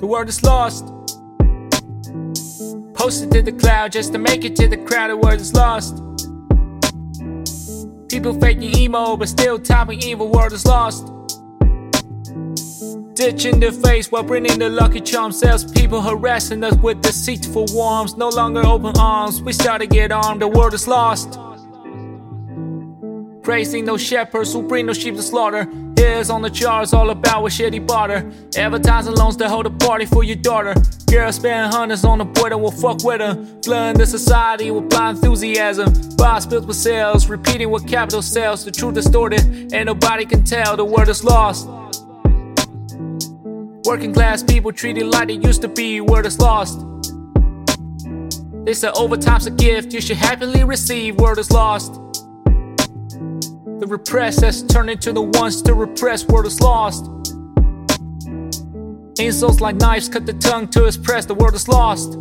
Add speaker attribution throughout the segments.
Speaker 1: The world is lost. Posted to the cloud just to make it to the crowd. The world is lost. People faking emo, but still topping evil. World is lost. Ditching the face while bringing the lucky charm. Sales people harassing us with deceitful warmth. No longer open arms. We start to get armed. The world is lost. Praising those shepherds who bring no sheep to slaughter. Here's on the charts, all about what shitty barter. Advertising loans to hold a party for your daughter. Girls spend hundreds on a boy that will fuck with her. Flooding the society with blind enthusiasm. Boss built with sales, repeating what capital sells. The truth distorted, and nobody can tell. The word is lost. Working class people treated like it used to be. Word is lost. They said overtime's a gift you should happily receive. Word is lost. The repressed has turned into the ones to repress. Word is lost. Insults like knives cut the tongue to express. The word is lost.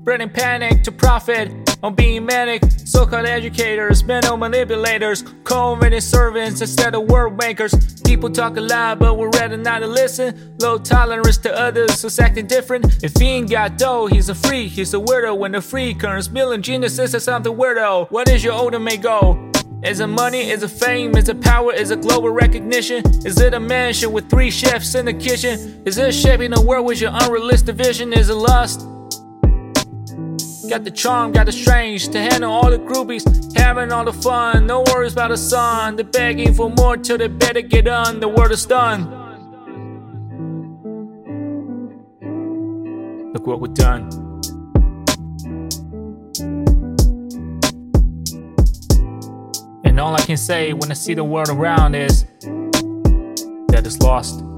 Speaker 1: Spreading panic to profit on being manic. So-called educators, mental manipulators, convenient servants instead of word makers. People talk a lot, but we're rather not to listen. Low tolerance to others who's acting different. If he ain't got dough, he's a freak. He's a weirdo when the freak earns million geniuses is something weirdo. What is your ultimate goal? Is it money? Is it fame? Is it power? Is it global recognition? Is it a mansion with three chefs in the kitchen? Is it shaping the world with your unrealistic vision? Is it lust? Got the charm, got the strange to handle all the groupies, having all the fun. No worries about the sun. They're begging for more till they better get on. The world is done. Look what we've done. All I can say when I see the world around is that it's lost.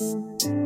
Speaker 1: Peace.